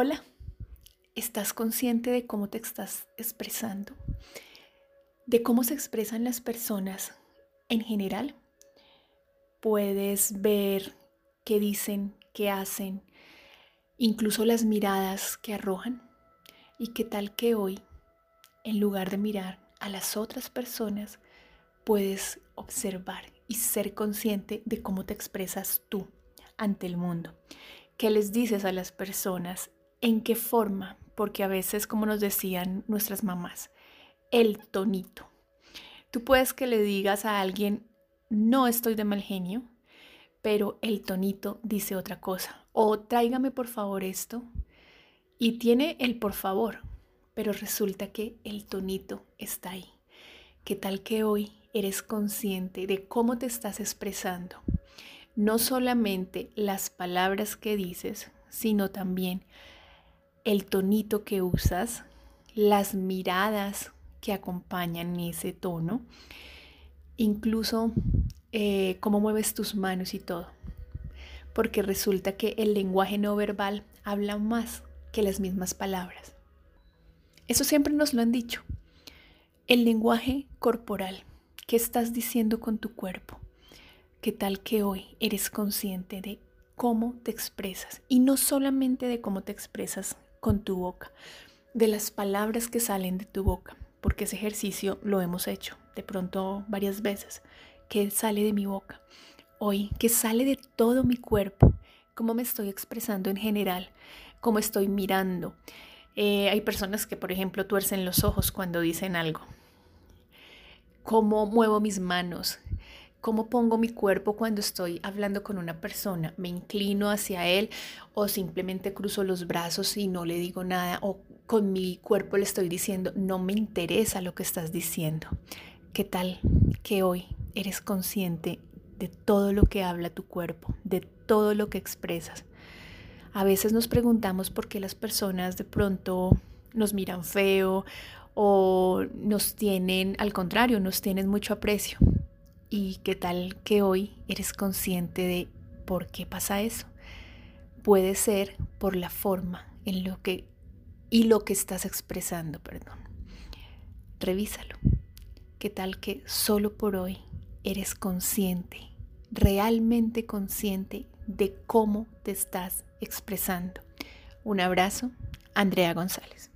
Hola, ¿estás consciente de cómo te estás expresando? ¿De cómo se expresan las personas en general? Puedes ver qué dicen, qué hacen, incluso las miradas que arrojan. ¿Y qué tal que hoy, en lugar de mirar a las otras personas, puedes observar y ser consciente de cómo te expresas tú ante el mundo? ¿Qué les dices a las personas ¿En qué forma? Porque a veces, como nos decían nuestras mamás, el tonito. Tú puedes que le digas a alguien, no estoy de mal genio, pero el tonito dice otra cosa. O tráigame por favor esto. Y tiene el por favor, pero resulta que el tonito está ahí. ¿Qué tal que hoy eres consciente de cómo te estás expresando? No solamente las palabras que dices, sino también el tonito que usas, las miradas que acompañan ese tono, incluso eh, cómo mueves tus manos y todo. Porque resulta que el lenguaje no verbal habla más que las mismas palabras. Eso siempre nos lo han dicho. El lenguaje corporal, ¿qué estás diciendo con tu cuerpo? ¿Qué tal que hoy eres consciente de cómo te expresas? Y no solamente de cómo te expresas con tu boca, de las palabras que salen de tu boca, porque ese ejercicio lo hemos hecho de pronto varias veces, que sale de mi boca, hoy, que sale de todo mi cuerpo, cómo me estoy expresando en general, cómo estoy mirando. Eh, hay personas que, por ejemplo, tuercen los ojos cuando dicen algo. Cómo muevo mis manos, cómo pongo mi cuerpo cuando estoy hablando con una persona. Me inclino hacia él o simplemente cruzo los brazos y no le digo nada o con mi cuerpo le estoy diciendo, no me interesa lo que estás diciendo. ¿Qué tal que hoy eres consciente de todo lo que habla tu cuerpo, de todo lo que expresas? A veces nos preguntamos por qué las personas de pronto nos miran feo o nos tienen, al contrario, nos tienen mucho aprecio. ¿Y qué tal que hoy eres consciente de por qué pasa eso? Puede ser por la forma en lo que y lo que estás expresando, perdón. Revísalo. ¿Qué tal que solo por hoy eres consciente, realmente consciente de cómo te estás expresando? Un abrazo, Andrea González.